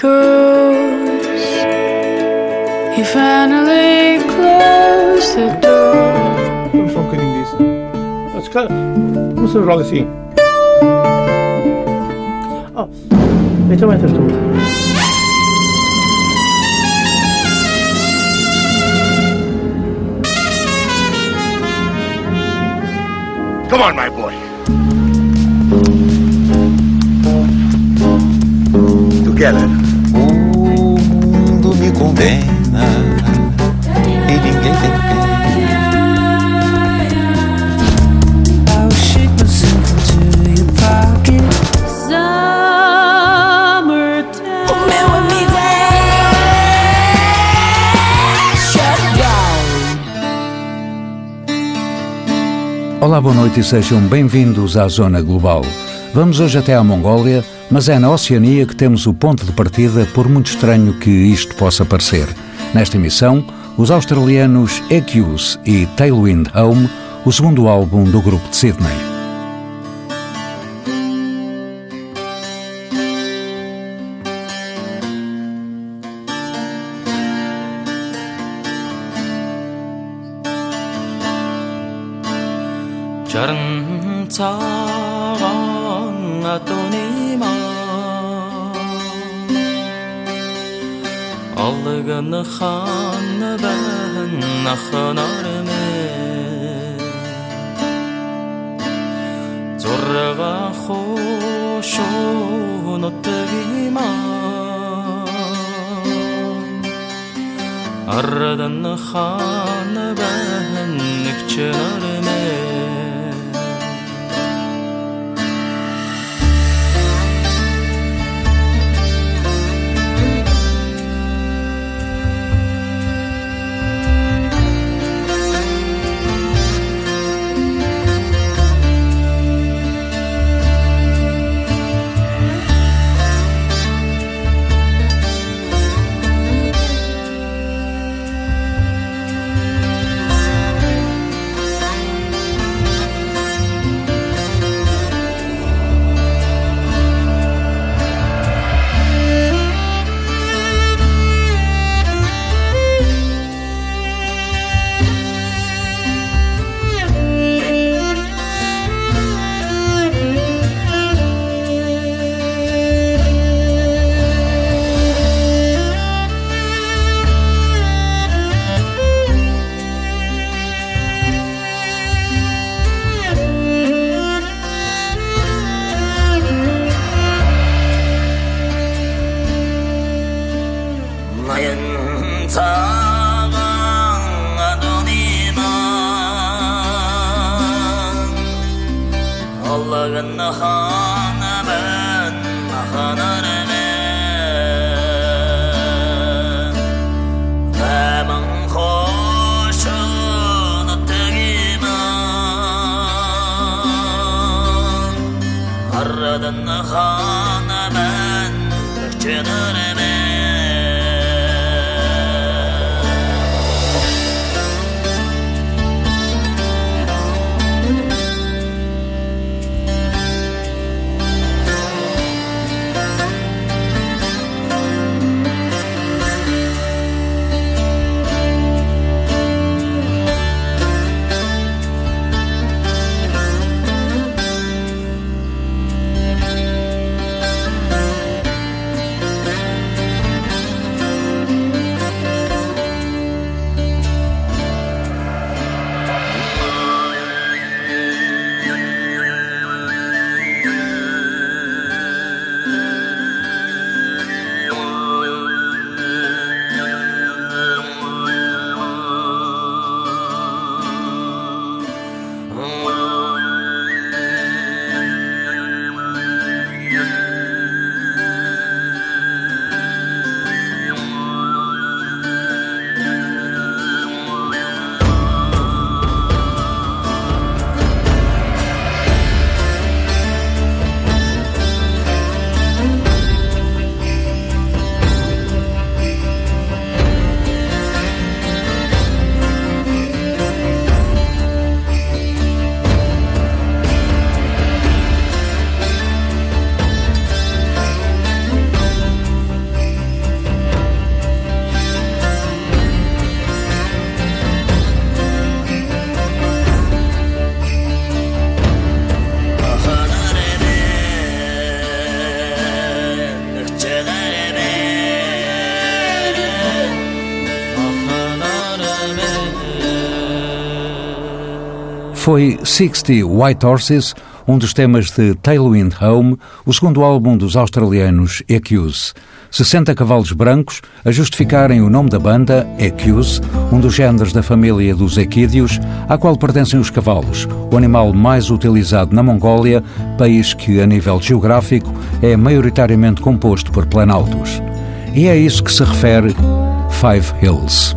goes. He finally closed the door. let's go quindi Non sono rolle sì. Oh, mettiamo in terzo. Come on, my boy. Together. Condena e ninguém tem pena. É. Olá, boa noite e sejam bem-vindos à Zona Global. Vamos hoje até à Mongólia, mas é na Oceania que temos o ponto de partida, por muito estranho que isto possa parecer. Nesta emissão, os australianos EQs e Tailwind Home, o segundo álbum do grupo de Sydney. atoni ma Allıgın xanı ben naxınar mı Zorrağa xoş unuttığıma Arradan xanı ben nükçünar mı Foi 60 White Horses, um dos temas de Tailwind Home, o segundo álbum dos australianos Accuse. 60 cavalos brancos a justificarem o nome da banda, Equus, um dos géneros da família dos equídeos, à qual pertencem os cavalos, o animal mais utilizado na Mongólia, país que, a nível geográfico, é maioritariamente composto por planaltos. E é isso que se refere Five Hills.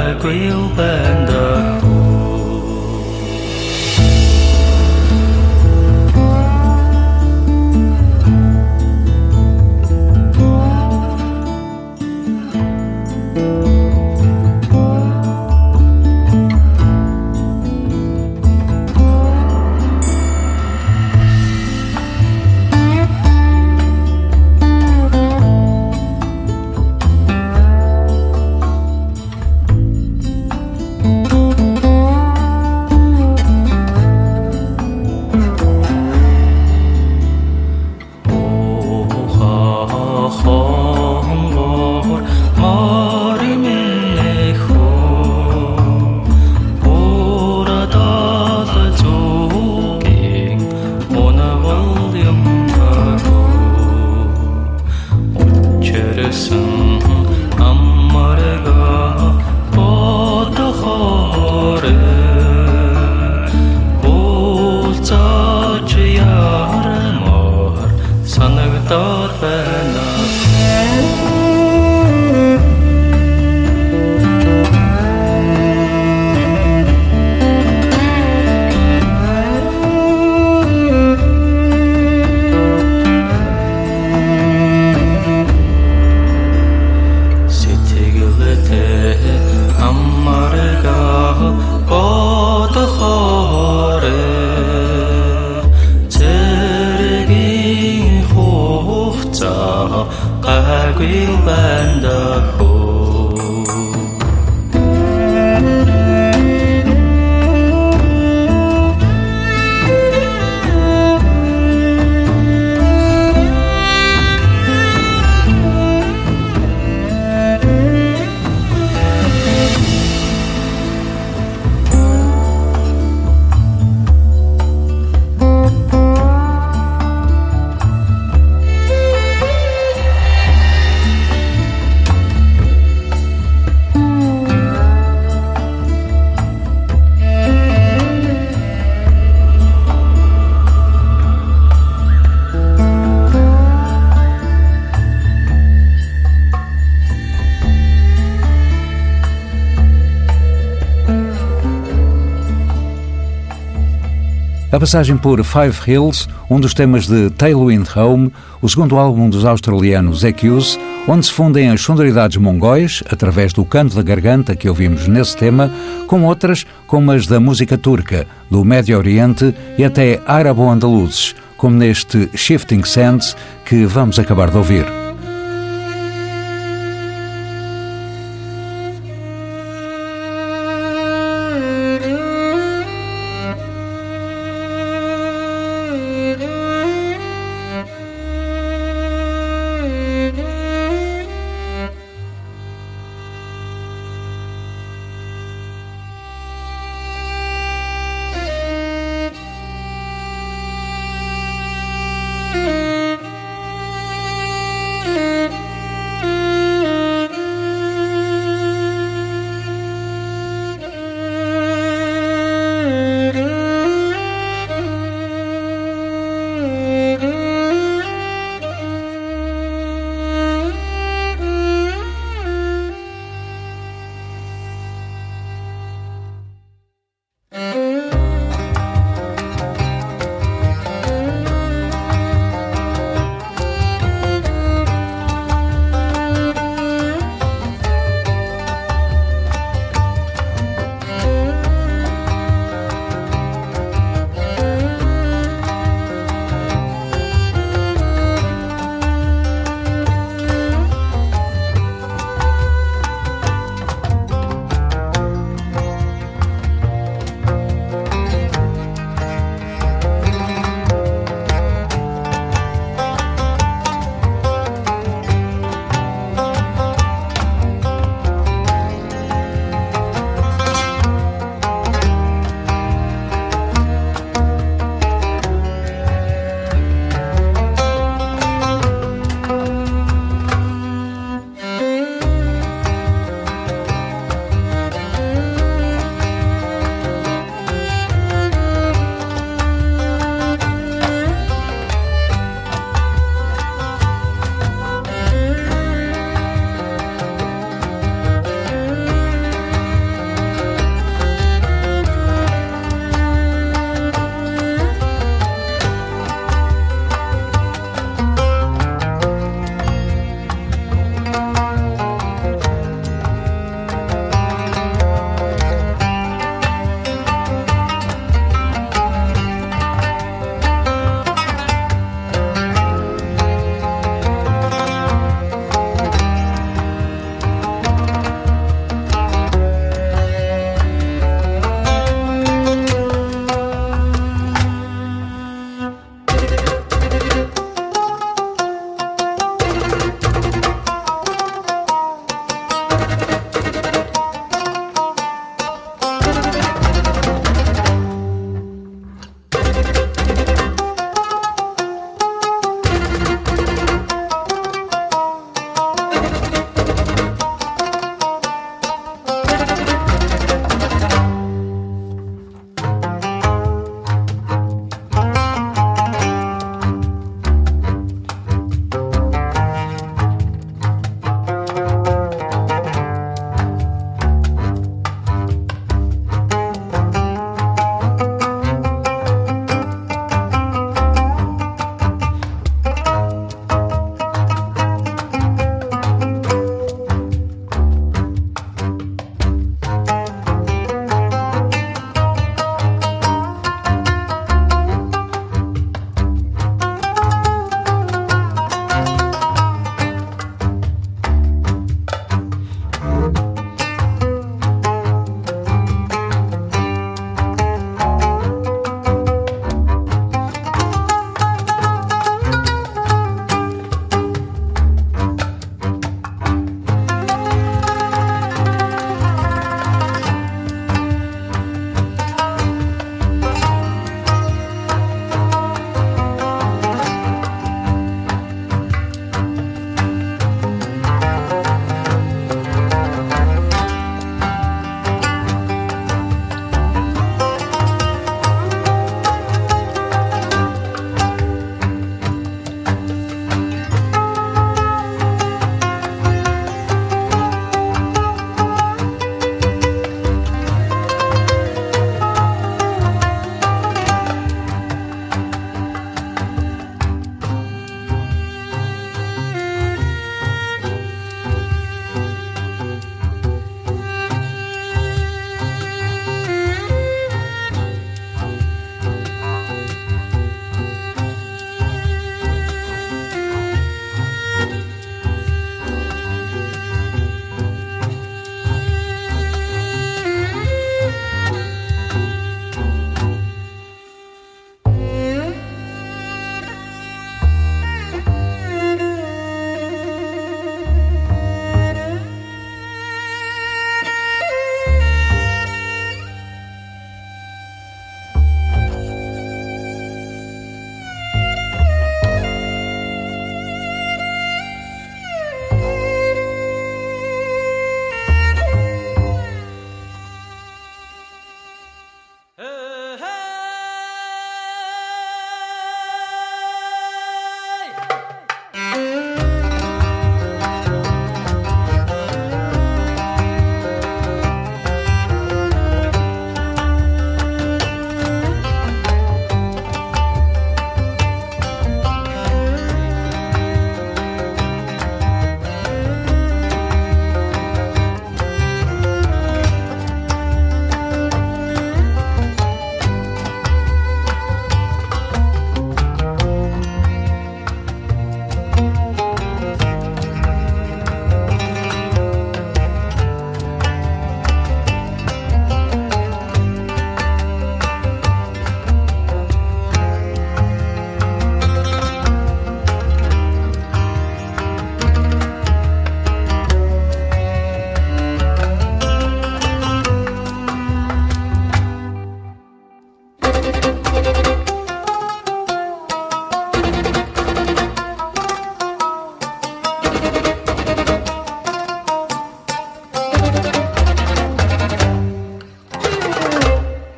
passagem por Five Hills, um dos temas de Tailwind Home, o segundo álbum dos australianos Equus, onde se fundem as sonoridades mongóis, através do canto da garganta que ouvimos nesse tema, com outras, como as da música turca, do Médio Oriente e até árabo-andaluzes, como neste Shifting Sands que vamos acabar de ouvir.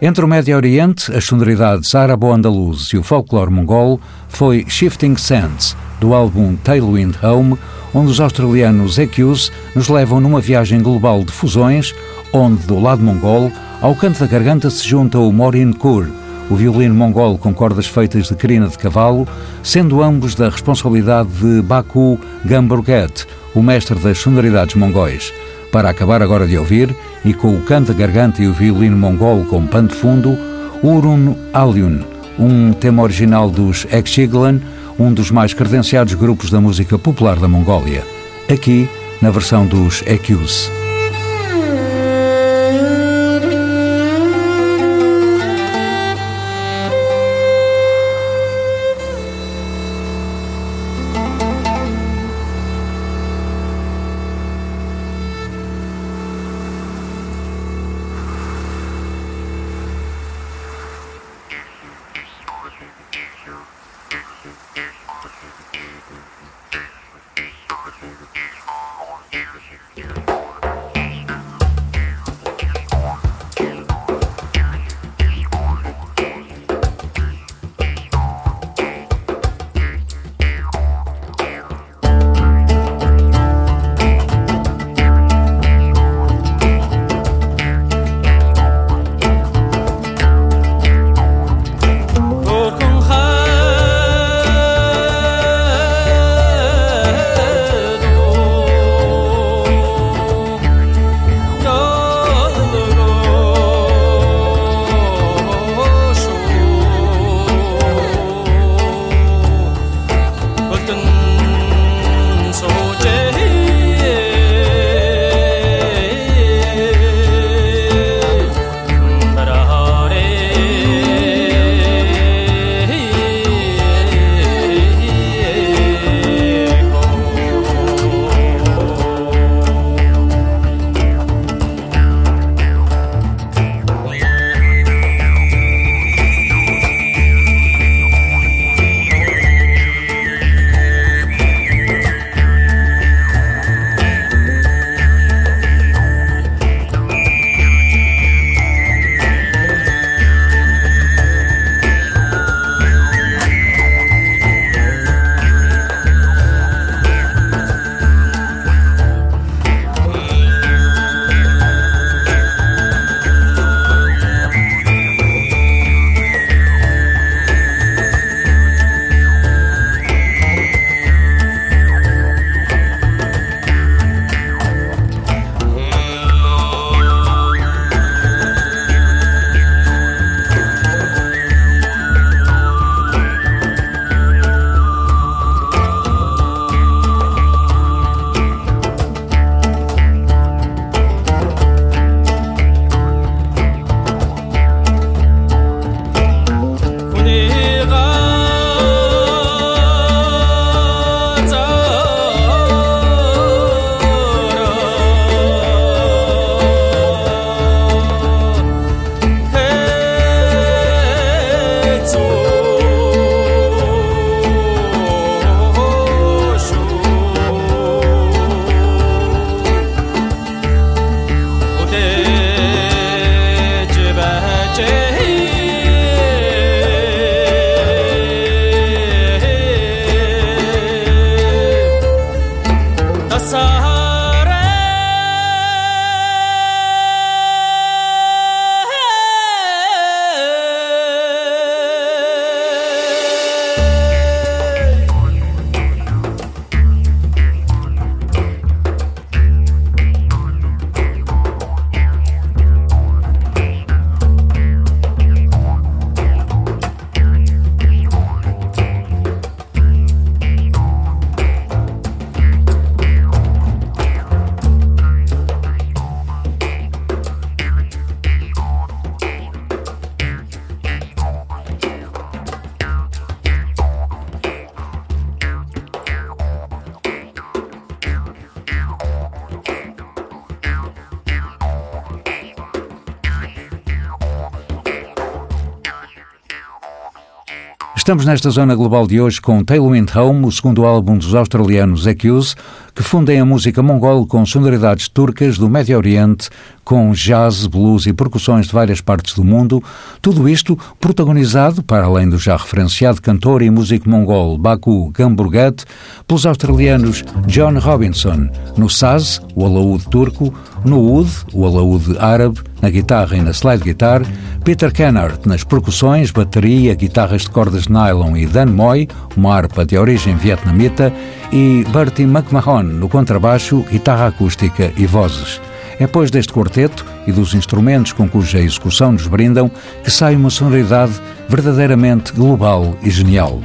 Entre o Médio Oriente, as sonoridades árabo-andaluzes e o folclore mongol foi Shifting Sands, do álbum Tailwind Home, onde os australianos EQs nos levam numa viagem global de fusões, onde, do lado mongol, ao canto da garganta se junta o Morin Kur, o violino mongol com cordas feitas de crina de cavalo, sendo ambos da responsabilidade de Baku Gamburget, o mestre das sonoridades mongóis. Para acabar agora de ouvir, e com o canto garganta e o violino mongol com pano de fundo, Urun Alyun, um tema original dos Exiglan, um dos mais credenciados grupos da música popular da Mongólia. Aqui, na versão dos EQs. Estamos nesta zona global de hoje com Tailwind Home, o segundo álbum dos australianos Accuse, que fundem a música mongol com sonoridades turcas do Médio Oriente, com jazz, blues e percussões de várias partes do mundo, tudo isto protagonizado, para além do já referenciado cantor e músico mongol Baku Gamburgat, pelos australianos John Robinson, no saz, o alaúde turco, no oud, o alaúde árabe, na guitarra e na slide guitar, Peter Kennard nas percussões, bateria, guitarras de cordas nylon e Dan Moy, uma harpa de origem vietnamita, e Bertie McMahon no contrabaixo, guitarra acústica e vozes. É pois deste quarteto e dos instrumentos com cuja execução nos brindam que sai uma sonoridade verdadeiramente global e genial.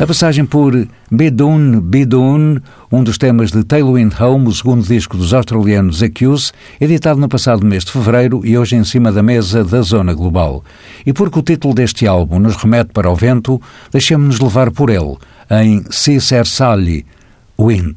A passagem por Bidun Bidun, um dos temas de Tailwind Home, o segundo disco dos australianos Accuse, editado no passado mês de fevereiro e hoje em cima da mesa da Zona Global. E porque o título deste álbum nos remete para o vento, deixemos-nos levar por ele, em Cicer Sali, Wind.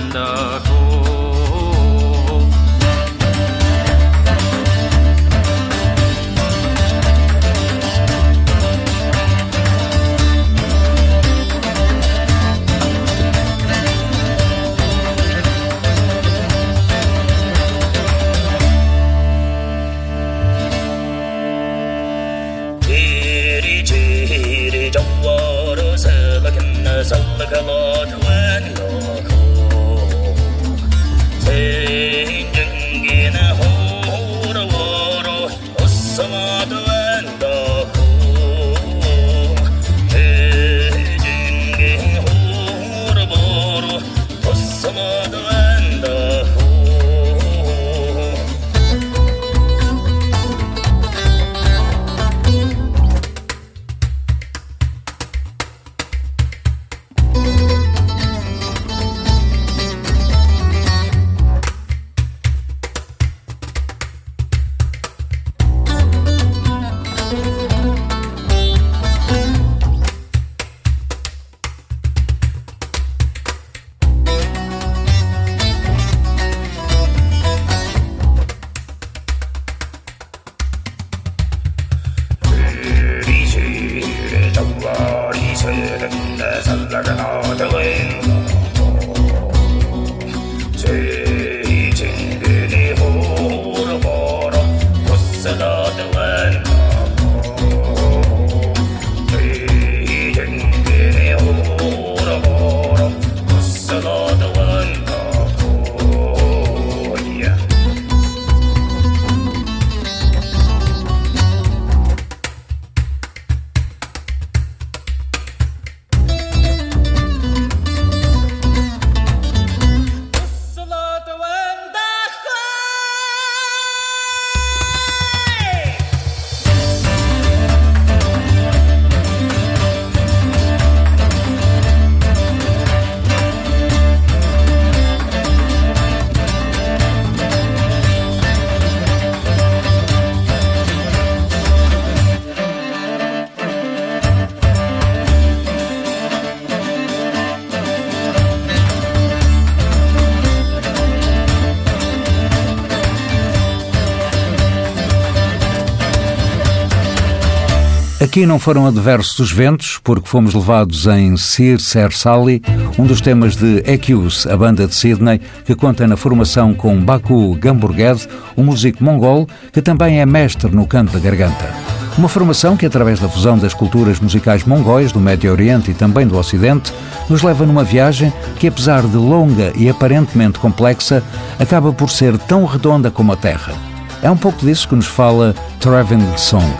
Hello. Aqui não foram adversos os ventos, porque fomos levados em Sir Ser Sally, um dos temas de Ekius, a banda de Sydney, que conta na formação com Baku Gamburged, um músico mongol que também é mestre no canto da garganta. Uma formação que, através da fusão das culturas musicais mongóis do Médio Oriente e também do Ocidente, nos leva numa viagem que, apesar de longa e aparentemente complexa, acaba por ser tão redonda como a Terra. É um pouco disso que nos fala Traveling Song.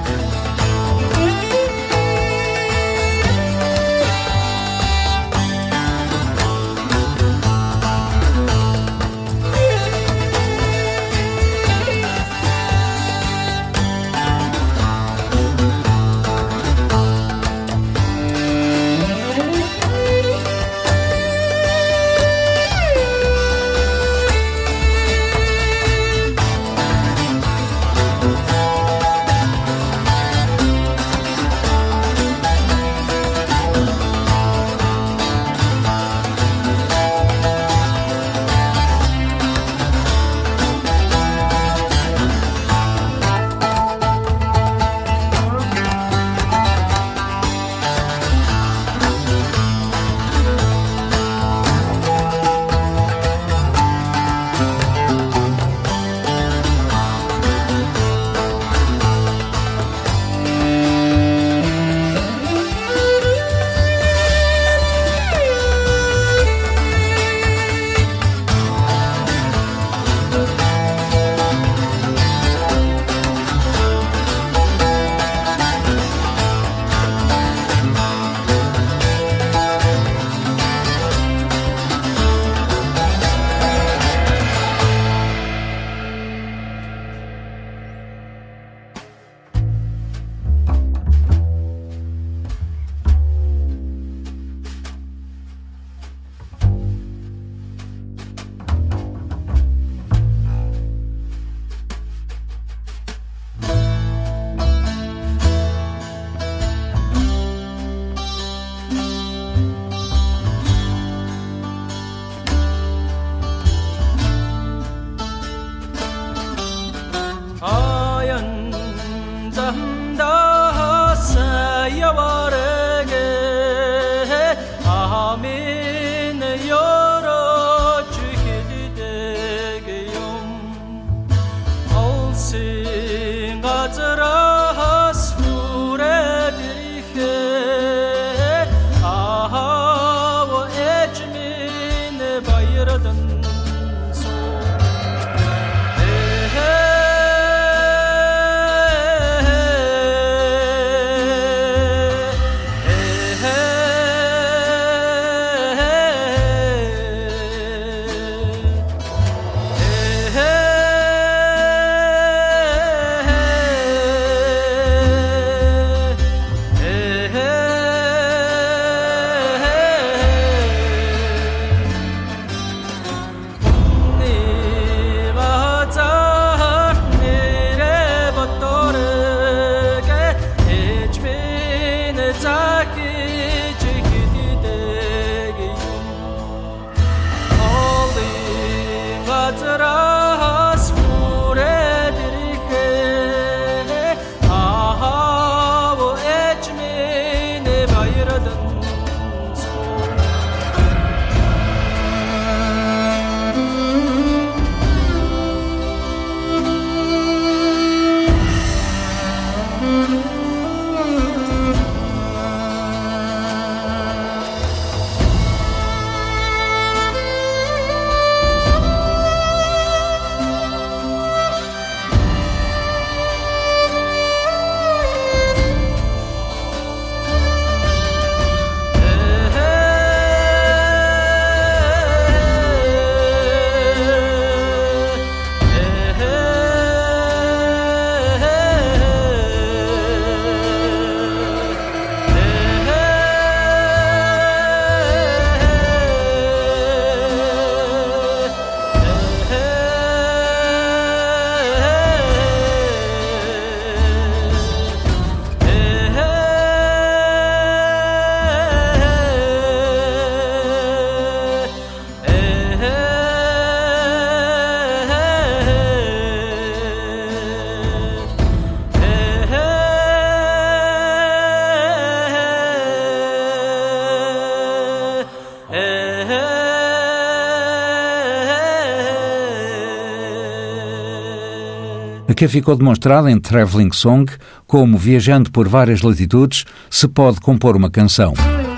que ficou demonstrada em Traveling Song como, viajando por várias latitudes, se pode compor uma canção.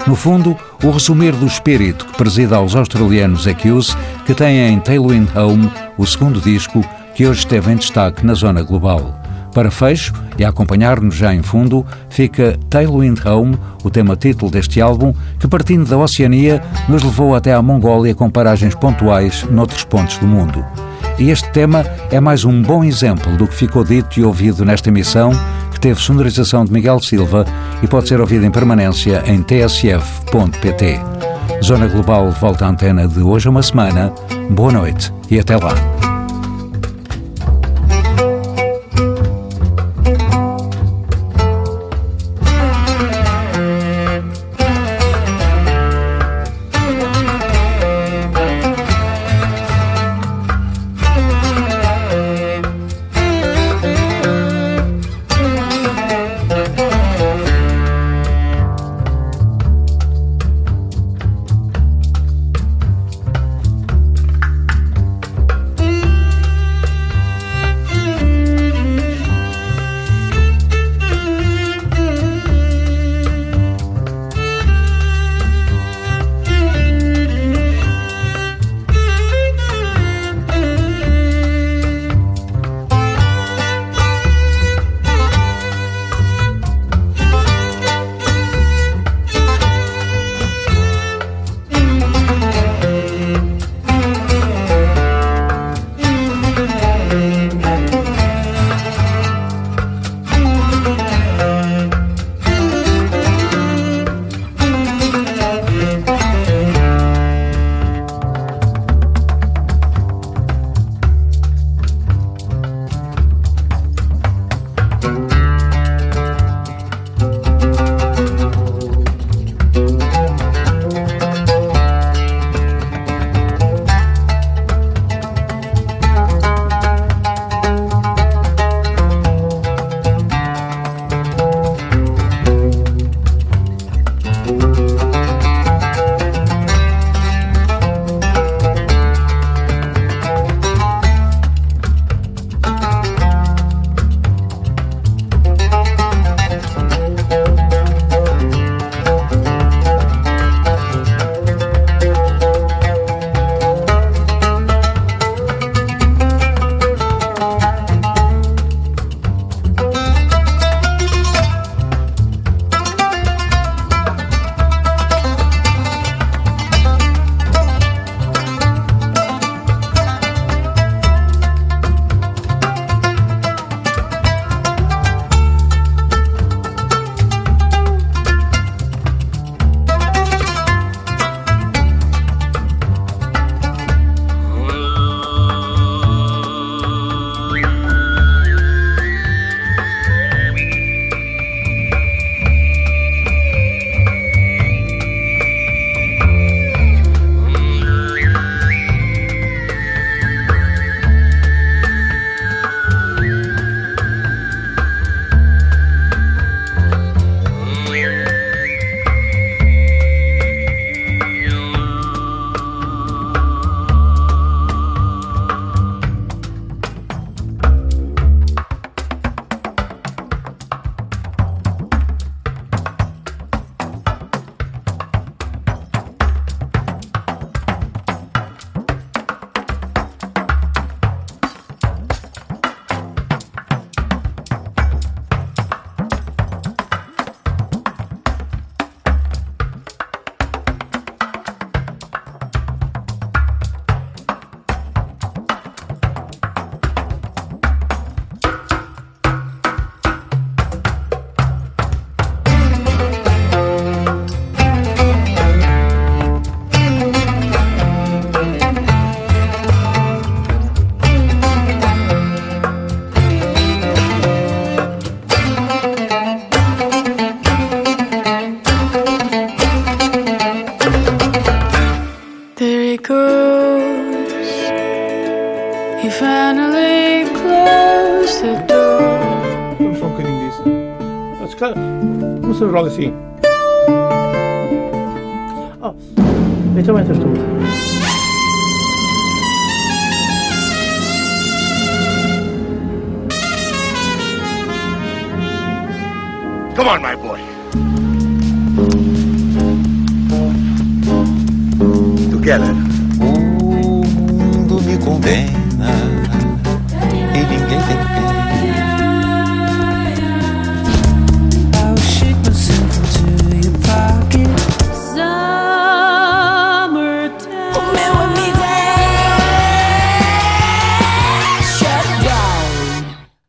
No fundo, o resumir do espírito que presida aos australianos é que tem em Tailwind Home o segundo disco que hoje esteve em destaque na zona global. Para fecho, e a acompanhar-nos já em fundo, fica Tailwind Home, o tema título deste álbum, que partindo da Oceania nos levou até à Mongólia com paragens pontuais noutros pontos do mundo. E este tema é mais um bom exemplo do que ficou dito e ouvido nesta emissão, que teve sonorização de Miguel Silva e pode ser ouvido em permanência em tsf.pt. Zona Global volta à antena de hoje a uma semana. Boa noite e até lá.